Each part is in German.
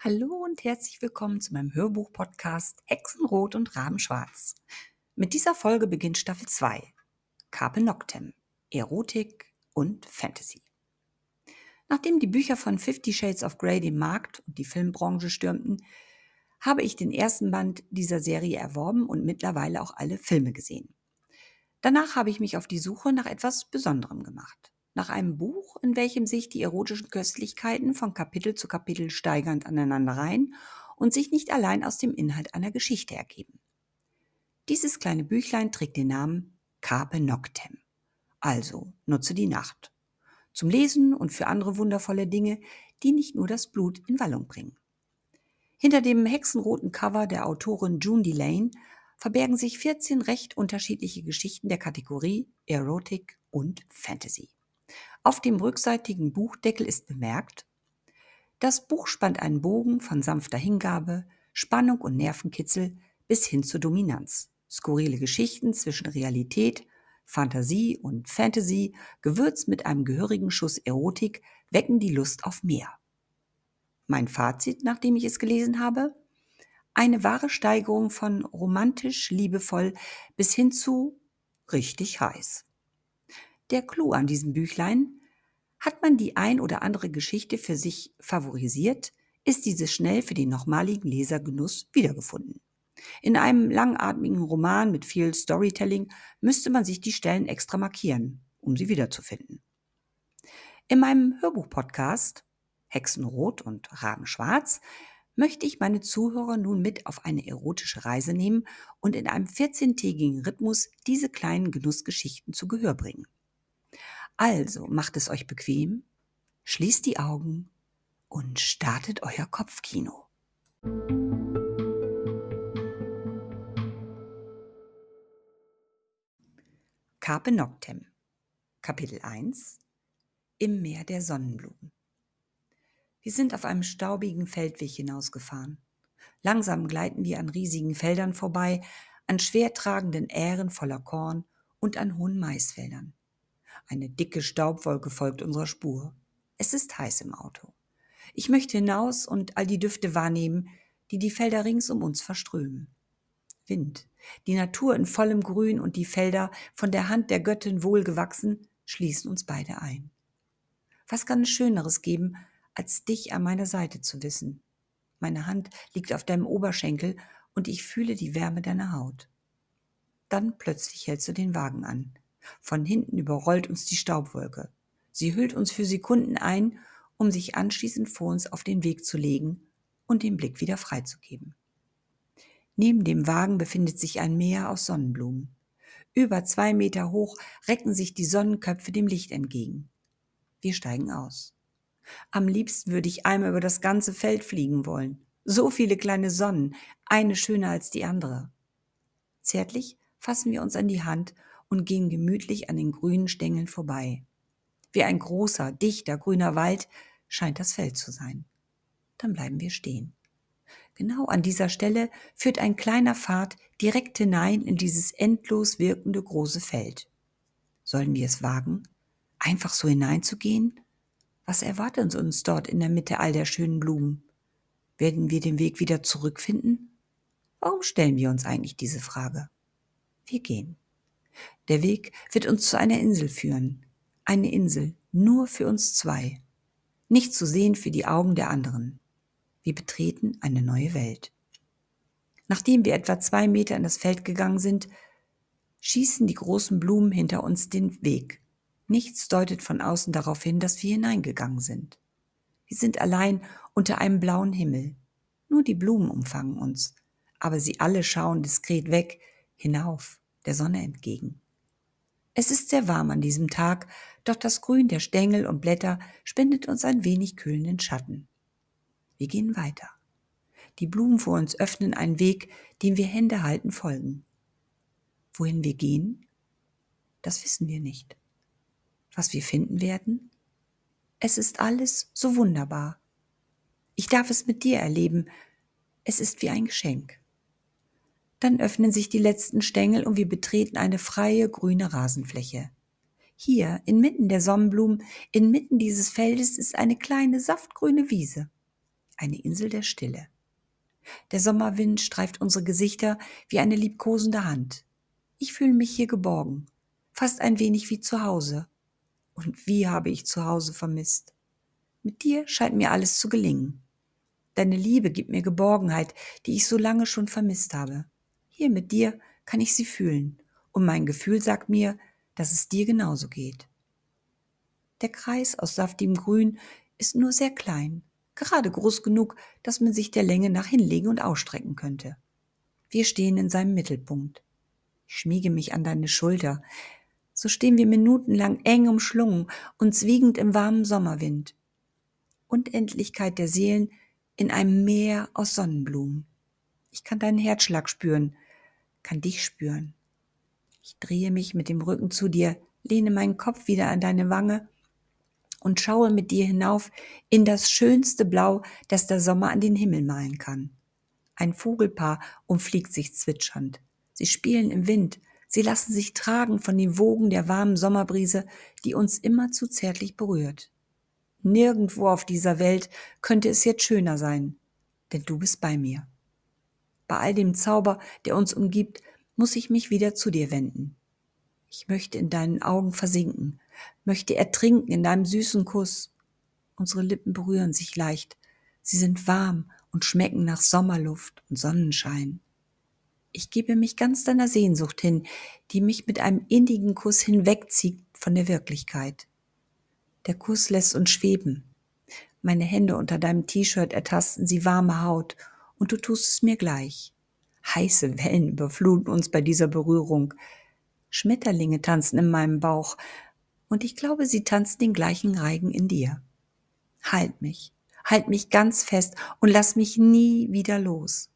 Hallo und herzlich willkommen zu meinem Hörbuch-Podcast Hexenrot und Rabenschwarz. Mit dieser Folge beginnt Staffel 2. Carpe Noctem. Erotik und Fantasy. Nachdem die Bücher von Fifty Shades of Grey den Markt und die Filmbranche stürmten, habe ich den ersten Band dieser Serie erworben und mittlerweile auch alle Filme gesehen. Danach habe ich mich auf die Suche nach etwas Besonderem gemacht nach einem Buch, in welchem sich die erotischen Köstlichkeiten von Kapitel zu Kapitel steigernd aneinanderreihen und sich nicht allein aus dem Inhalt einer Geschichte ergeben. Dieses kleine Büchlein trägt den Namen Carpe Noctem, also nutze die Nacht, zum Lesen und für andere wundervolle Dinge, die nicht nur das Blut in Wallung bringen. Hinter dem hexenroten Cover der Autorin June Delane verbergen sich 14 recht unterschiedliche Geschichten der Kategorie Erotik und Fantasy. Auf dem rückseitigen Buchdeckel ist bemerkt, das Buch spannt einen Bogen von sanfter Hingabe, Spannung und Nervenkitzel bis hin zur Dominanz. Skurrile Geschichten zwischen Realität, Fantasie und Fantasy, gewürzt mit einem gehörigen Schuss Erotik, wecken die Lust auf mehr. Mein Fazit, nachdem ich es gelesen habe? Eine wahre Steigerung von romantisch, liebevoll bis hin zu richtig heiß. Der Clou an diesem Büchlein, hat man die ein oder andere Geschichte für sich favorisiert, ist diese schnell für den nochmaligen Lesergenuss wiedergefunden. In einem langatmigen Roman mit viel Storytelling müsste man sich die Stellen extra markieren, um sie wiederzufinden. In meinem Hörbuch-Podcast Hexenrot und Rabenschwarz möchte ich meine Zuhörer nun mit auf eine erotische Reise nehmen und in einem 14-tägigen Rhythmus diese kleinen Genussgeschichten zu Gehör bringen. Also macht es euch bequem, schließt die Augen und startet euer Kopfkino. Carpe Noctem Kapitel 1 Im Meer der Sonnenblumen Wir sind auf einem staubigen Feldweg hinausgefahren. Langsam gleiten wir an riesigen Feldern vorbei, an schwertragenden Ähren voller Korn und an hohen Maisfeldern. Eine dicke Staubwolke folgt unserer Spur. Es ist heiß im Auto. Ich möchte hinaus und all die Düfte wahrnehmen, die die Felder rings um uns verströmen. Wind, die Natur in vollem Grün und die Felder, von der Hand der Göttin wohlgewachsen, schließen uns beide ein. Was kann es Schöneres geben, als dich an meiner Seite zu wissen? Meine Hand liegt auf deinem Oberschenkel und ich fühle die Wärme deiner Haut. Dann plötzlich hältst du den Wagen an. Von hinten überrollt uns die Staubwolke. Sie hüllt uns für Sekunden ein, um sich anschließend vor uns auf den Weg zu legen und den Blick wieder freizugeben. Neben dem Wagen befindet sich ein Meer aus Sonnenblumen. Über zwei Meter hoch recken sich die Sonnenköpfe dem Licht entgegen. Wir steigen aus. Am liebsten würde ich einmal über das ganze Feld fliegen wollen. So viele kleine Sonnen, eine schöner als die andere. Zärtlich fassen wir uns an die Hand und gehen gemütlich an den grünen Stängeln vorbei. Wie ein großer, dichter, grüner Wald scheint das Feld zu sein. Dann bleiben wir stehen. Genau an dieser Stelle führt ein kleiner Pfad direkt hinein in dieses endlos wirkende große Feld. Sollen wir es wagen, einfach so hineinzugehen? Was erwartet uns dort in der Mitte all der schönen Blumen? Werden wir den Weg wieder zurückfinden? Warum stellen wir uns eigentlich diese Frage? Wir gehen. Der Weg wird uns zu einer Insel führen. Eine Insel nur für uns zwei. Nicht zu sehen für die Augen der anderen. Wir betreten eine neue Welt. Nachdem wir etwa zwei Meter in das Feld gegangen sind, schießen die großen Blumen hinter uns den Weg. Nichts deutet von außen darauf hin, dass wir hineingegangen sind. Wir sind allein unter einem blauen Himmel. Nur die Blumen umfangen uns, aber sie alle schauen diskret weg, hinauf, der Sonne entgegen. Es ist sehr warm an diesem Tag, doch das Grün der Stängel und Blätter spendet uns ein wenig kühlenden Schatten. Wir gehen weiter. Die Blumen vor uns öffnen einen Weg, dem wir Hände halten folgen. Wohin wir gehen? Das wissen wir nicht. Was wir finden werden? Es ist alles so wunderbar. Ich darf es mit dir erleben. Es ist wie ein Geschenk. Dann öffnen sich die letzten Stängel und wir betreten eine freie grüne Rasenfläche. Hier, inmitten der Sonnenblumen, inmitten dieses Feldes ist eine kleine saftgrüne Wiese. eine Insel der Stille. Der Sommerwind streift unsere Gesichter wie eine liebkosende Hand. Ich fühle mich hier geborgen, fast ein wenig wie zu Hause. Und wie habe ich zu Hause vermisst. Mit dir scheint mir alles zu gelingen. Deine Liebe gibt mir Geborgenheit, die ich so lange schon vermisst habe. Hier mit dir kann ich sie fühlen, und mein Gefühl sagt mir, dass es dir genauso geht. Der Kreis aus saftigem Grün ist nur sehr klein, gerade groß genug, dass man sich der Länge nach hinlegen und ausstrecken könnte. Wir stehen in seinem Mittelpunkt. Ich schmiege mich an deine Schulter. So stehen wir minutenlang eng umschlungen, uns wiegend im warmen Sommerwind. Unendlichkeit der Seelen in einem Meer aus Sonnenblumen. Ich kann deinen Herzschlag spüren, kann dich spüren. Ich drehe mich mit dem Rücken zu dir, lehne meinen Kopf wieder an deine Wange und schaue mit dir hinauf in das schönste Blau, das der Sommer an den Himmel malen kann. Ein Vogelpaar umfliegt sich zwitschernd. Sie spielen im Wind, sie lassen sich tragen von den Wogen der warmen Sommerbrise, die uns immer zu zärtlich berührt. Nirgendwo auf dieser Welt könnte es jetzt schöner sein, denn du bist bei mir. Bei all dem Zauber, der uns umgibt, muss ich mich wieder zu dir wenden. Ich möchte in deinen Augen versinken, möchte ertrinken in deinem süßen Kuss. Unsere Lippen berühren sich leicht. Sie sind warm und schmecken nach Sommerluft und Sonnenschein. Ich gebe mich ganz deiner Sehnsucht hin, die mich mit einem innigen Kuss hinwegzieht von der Wirklichkeit. Der Kuss lässt uns schweben. Meine Hände unter deinem T-Shirt ertasten sie warme Haut und du tust es mir gleich. Heiße Wellen überfluten uns bei dieser Berührung. Schmetterlinge tanzen in meinem Bauch, und ich glaube, sie tanzen den gleichen Reigen in dir. Halt mich, halt mich ganz fest und lass mich nie wieder los.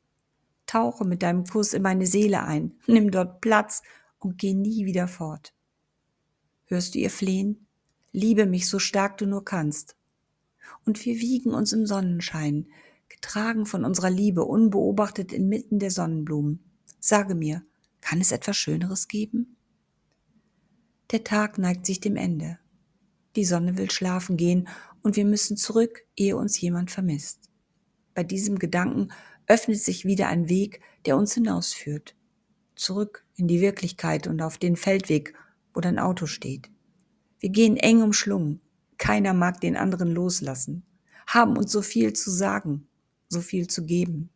Tauche mit deinem Kuss in meine Seele ein, nimm dort Platz und geh nie wieder fort. Hörst du ihr Flehen? Liebe mich so stark du nur kannst. Und wir wiegen uns im Sonnenschein, getragen von unserer Liebe, unbeobachtet inmitten der Sonnenblumen. Sage mir, kann es etwas Schöneres geben? Der Tag neigt sich dem Ende. Die Sonne will schlafen gehen und wir müssen zurück, ehe uns jemand vermisst. Bei diesem Gedanken öffnet sich wieder ein Weg, der uns hinausführt. Zurück in die Wirklichkeit und auf den Feldweg, wo dein Auto steht. Wir gehen eng umschlungen. Keiner mag den anderen loslassen. Haben uns so viel zu sagen, so viel zu geben.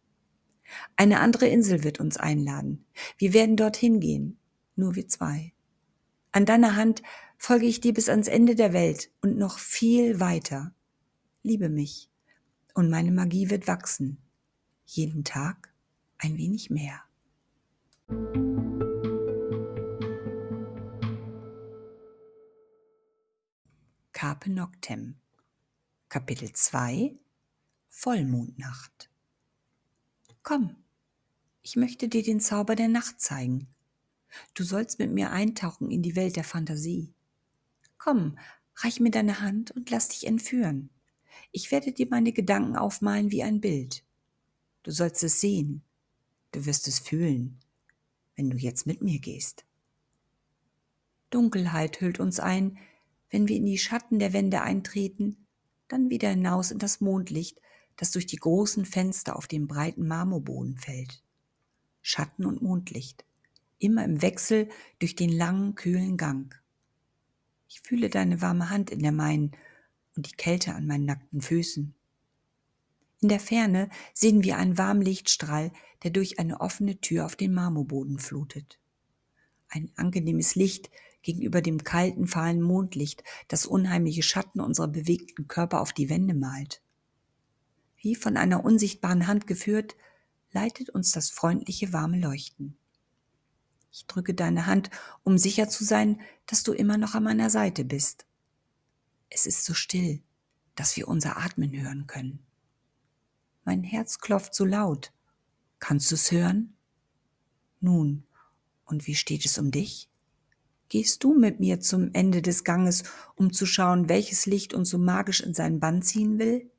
Eine andere Insel wird uns einladen. Wir werden dorthin gehen. Nur wir zwei. An deiner Hand folge ich dir bis ans Ende der Welt und noch viel weiter. Liebe mich, und meine Magie wird wachsen. Jeden Tag ein wenig mehr. Carpe Noctem Kapitel 2 Vollmondnacht Komm, ich möchte dir den Zauber der Nacht zeigen. Du sollst mit mir eintauchen in die Welt der Fantasie. Komm, reich mir deine Hand und lass dich entführen. Ich werde dir meine Gedanken aufmalen wie ein Bild. Du sollst es sehen. Du wirst es fühlen, wenn du jetzt mit mir gehst. Dunkelheit hüllt uns ein, wenn wir in die Schatten der Wände eintreten, dann wieder hinaus in das Mondlicht, das durch die großen Fenster auf den breiten Marmorboden fällt. Schatten und Mondlicht immer im Wechsel durch den langen, kühlen Gang. Ich fühle deine warme Hand in der meinen und die Kälte an meinen nackten Füßen. In der Ferne sehen wir einen warmen Lichtstrahl, der durch eine offene Tür auf den Marmorboden flutet. Ein angenehmes Licht gegenüber dem kalten, fahlen Mondlicht, das unheimliche Schatten unserer bewegten Körper auf die Wände malt. Wie von einer unsichtbaren Hand geführt, leitet uns das freundliche, warme Leuchten. Ich drücke deine Hand, um sicher zu sein, dass du immer noch an meiner Seite bist. Es ist so still, dass wir unser Atmen hören können. Mein Herz klopft so laut. Kannst du's hören? Nun, und wie steht es um dich? Gehst du mit mir zum Ende des Ganges, um zu schauen, welches Licht uns so magisch in seinen Bann ziehen will?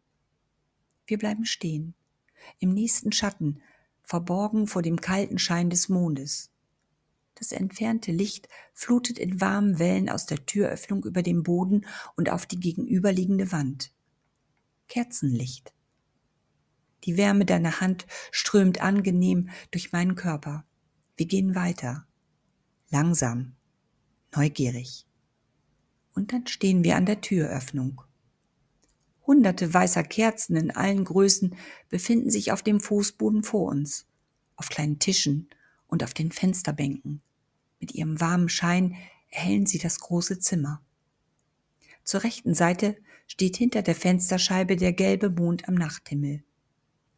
Wir bleiben stehen, im nächsten Schatten, verborgen vor dem kalten Schein des Mondes. Das entfernte Licht flutet in warmen Wellen aus der Türöffnung über den Boden und auf die gegenüberliegende Wand. Kerzenlicht. Die Wärme deiner Hand strömt angenehm durch meinen Körper. Wir gehen weiter. Langsam, neugierig. Und dann stehen wir an der Türöffnung. Hunderte weißer Kerzen in allen Größen befinden sich auf dem Fußboden vor uns, auf kleinen Tischen und auf den Fensterbänken. Mit ihrem warmen Schein erhellen sie das große Zimmer. Zur rechten Seite steht hinter der Fensterscheibe der gelbe Mond am Nachthimmel.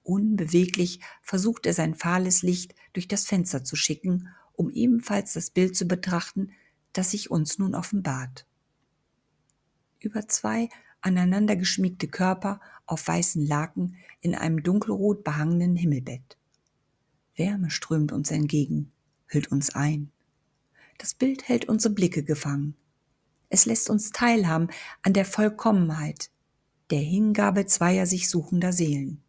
Unbeweglich versucht er sein fahles Licht durch das Fenster zu schicken, um ebenfalls das Bild zu betrachten, das sich uns nun offenbart. Über zwei aneinander geschmiegte Körper auf weißen Laken in einem dunkelrot behangenen Himmelbett. Wärme strömt uns entgegen, hüllt uns ein. Das Bild hält unsere Blicke gefangen. Es lässt uns teilhaben an der Vollkommenheit, der Hingabe zweier sich suchender Seelen,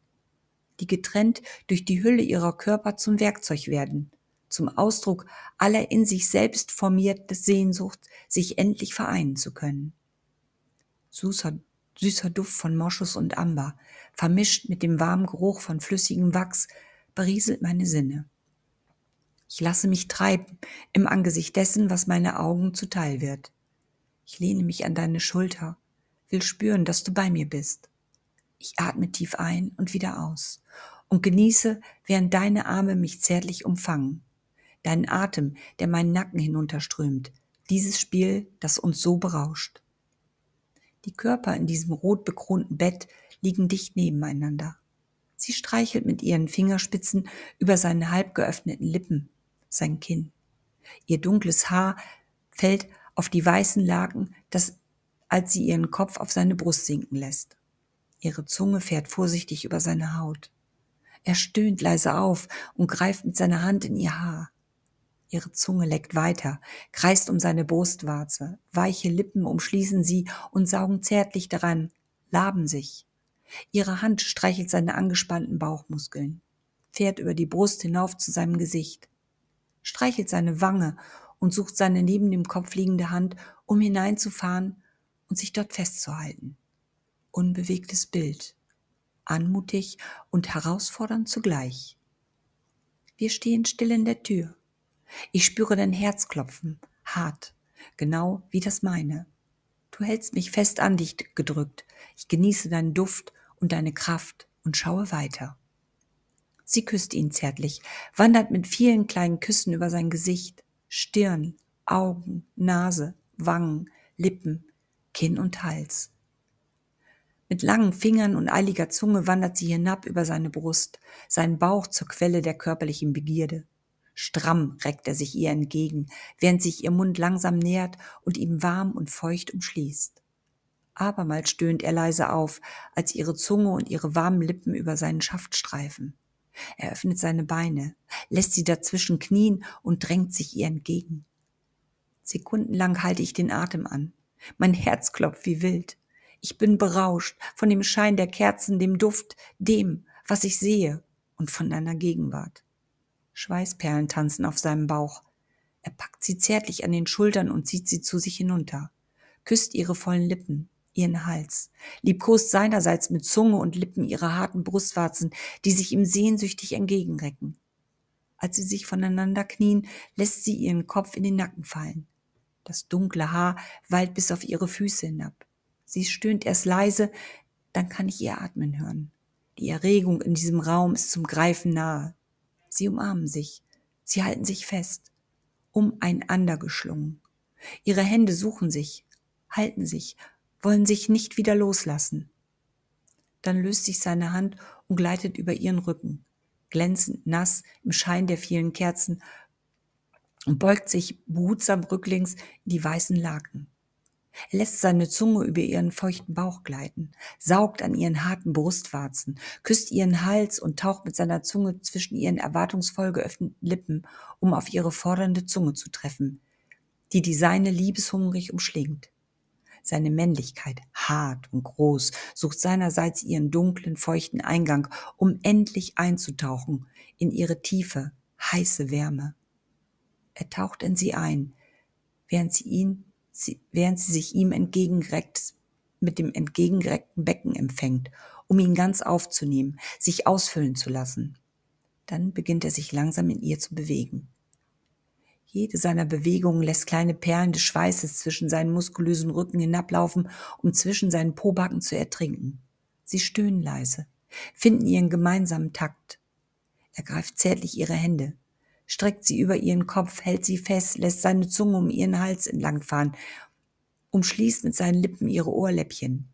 die getrennt durch die Hülle ihrer Körper zum Werkzeug werden, zum Ausdruck aller in sich selbst formierten Sehnsucht, sich endlich vereinen zu können. Süßer, süßer Duft von Moschus und Amber, vermischt mit dem warmen Geruch von flüssigem Wachs, berieselt meine Sinne. Ich lasse mich treiben im Angesicht dessen, was meine Augen zuteil wird. Ich lehne mich an deine Schulter, will spüren, dass du bei mir bist. Ich atme tief ein und wieder aus und genieße, während deine Arme mich zärtlich umfangen. Deinen Atem, der meinen Nacken hinunterströmt. Dieses Spiel, das uns so berauscht. Die Körper in diesem rot bekronten Bett liegen dicht nebeneinander. Sie streichelt mit ihren Fingerspitzen über seine halb geöffneten Lippen, sein Kinn. Ihr dunkles Haar fällt auf die weißen Laken, das, als sie ihren Kopf auf seine Brust sinken lässt. Ihre Zunge fährt vorsichtig über seine Haut. Er stöhnt leise auf und greift mit seiner Hand in ihr Haar. Ihre Zunge leckt weiter, kreist um seine Brustwarze. Weiche Lippen umschließen sie und saugen zärtlich daran, laben sich. Ihre Hand streichelt seine angespannten Bauchmuskeln, fährt über die Brust hinauf zu seinem Gesicht, streichelt seine Wange und sucht seine neben dem Kopf liegende Hand, um hineinzufahren und sich dort festzuhalten. Unbewegtes Bild, anmutig und herausfordernd zugleich. Wir stehen still in der Tür. Ich spüre dein Herzklopfen, hart, genau wie das meine. Du hältst mich fest an dich gedrückt. Ich genieße deinen Duft und deine Kraft und schaue weiter. Sie küsst ihn zärtlich, wandert mit vielen kleinen Küssen über sein Gesicht, Stirn, Augen, Nase, Wangen, Lippen, Kinn und Hals. Mit langen Fingern und eiliger Zunge wandert sie hinab über seine Brust, seinen Bauch zur Quelle der körperlichen Begierde. Stramm reckt er sich ihr entgegen, während sich ihr Mund langsam nähert und ihn warm und feucht umschließt. Abermals stöhnt er leise auf, als ihre Zunge und ihre warmen Lippen über seinen Schaft streifen. Er öffnet seine Beine, lässt sie dazwischen knien und drängt sich ihr entgegen. Sekundenlang halte ich den Atem an. Mein Herz klopft wie wild. Ich bin berauscht von dem Schein der Kerzen, dem Duft, dem, was ich sehe und von deiner Gegenwart. Schweißperlen tanzen auf seinem Bauch. Er packt sie zärtlich an den Schultern und zieht sie zu sich hinunter, küsst ihre vollen Lippen, ihren Hals, liebkost seinerseits mit Zunge und Lippen ihre harten Brustwarzen, die sich ihm sehnsüchtig entgegenrecken. Als sie sich voneinander knien, lässt sie ihren Kopf in den Nacken fallen. Das dunkle Haar wallt bis auf ihre Füße hinab. Sie stöhnt erst leise, dann kann ich ihr atmen hören. Die Erregung in diesem Raum ist zum Greifen nahe. Sie umarmen sich, sie halten sich fest, umeinander geschlungen. Ihre Hände suchen sich, halten sich, wollen sich nicht wieder loslassen. Dann löst sich seine Hand und gleitet über ihren Rücken, glänzend nass im Schein der vielen Kerzen, und beugt sich behutsam rücklings in die weißen Laken. Er lässt seine Zunge über ihren feuchten Bauch gleiten, saugt an ihren harten Brustwarzen, küsst ihren Hals und taucht mit seiner Zunge zwischen ihren erwartungsvoll geöffneten Lippen, um auf ihre fordernde Zunge zu treffen, die die seine liebeshungrig umschlingt. Seine Männlichkeit, hart und groß, sucht seinerseits ihren dunklen, feuchten Eingang, um endlich einzutauchen in ihre tiefe, heiße Wärme. Er taucht in sie ein, während sie ihn sie, während sie sich ihm entgegengereckt, mit dem entgegengereckten Becken empfängt um ihn ganz aufzunehmen, sich ausfüllen zu lassen. Dann beginnt er sich langsam in ihr zu bewegen. Jede seiner Bewegungen lässt kleine Perlen des Schweißes zwischen seinen muskulösen Rücken hinablaufen, um zwischen seinen Pobacken zu ertrinken. Sie stöhnen leise, finden ihren gemeinsamen Takt. Er greift zärtlich ihre Hände, streckt sie über ihren Kopf, hält sie fest, lässt seine Zunge um ihren Hals entlangfahren, umschließt mit seinen Lippen ihre Ohrläppchen.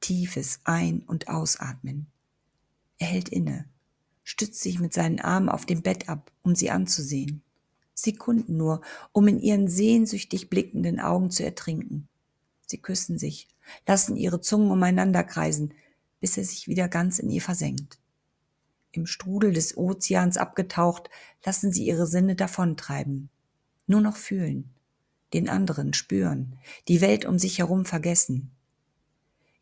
Tiefes Ein- und Ausatmen. Er hält inne, stützt sich mit seinen Armen auf dem Bett ab, um sie anzusehen. Sekunden nur, um in ihren sehnsüchtig blickenden Augen zu ertrinken. Sie küssen sich, lassen ihre Zungen umeinander kreisen, bis er sich wieder ganz in ihr versenkt. Im Strudel des Ozeans abgetaucht, lassen sie ihre Sinne davontreiben. Nur noch fühlen, den anderen spüren, die Welt um sich herum vergessen.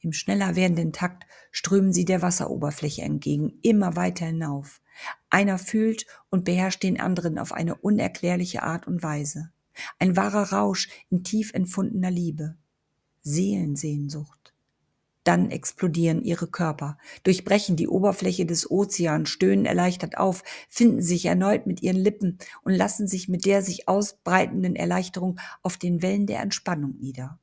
Im schneller werdenden Takt strömen sie der Wasseroberfläche entgegen, immer weiter hinauf. Einer fühlt und beherrscht den anderen auf eine unerklärliche Art und Weise. Ein wahrer Rausch in tief empfundener Liebe. Seelensehnsucht. Dann explodieren ihre Körper, durchbrechen die Oberfläche des Ozeans, stöhnen erleichtert auf, finden sich erneut mit ihren Lippen und lassen sich mit der sich ausbreitenden Erleichterung auf den Wellen der Entspannung nieder.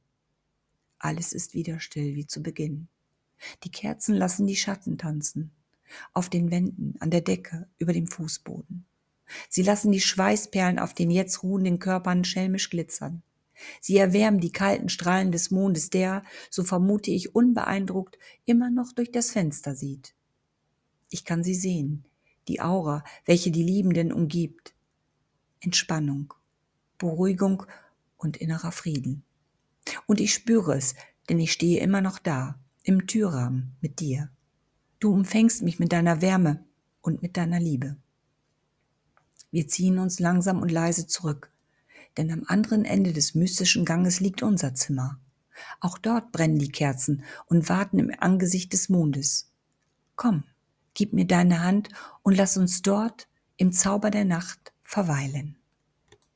Alles ist wieder still wie zu Beginn. Die Kerzen lassen die Schatten tanzen. Auf den Wänden, an der Decke, über dem Fußboden. Sie lassen die Schweißperlen auf den jetzt ruhenden Körpern schelmisch glitzern. Sie erwärmen die kalten Strahlen des Mondes, der, so vermute ich unbeeindruckt, immer noch durch das Fenster sieht. Ich kann sie sehen, die Aura, welche die Liebenden umgibt. Entspannung, Beruhigung und innerer Frieden. Und ich spüre es, denn ich stehe immer noch da, im Türrahmen mit dir. Du umfängst mich mit deiner Wärme und mit deiner Liebe. Wir ziehen uns langsam und leise zurück, denn am anderen Ende des mystischen Ganges liegt unser Zimmer. Auch dort brennen die Kerzen und warten im Angesicht des Mondes. Komm, gib mir deine Hand und lass uns dort im Zauber der Nacht verweilen.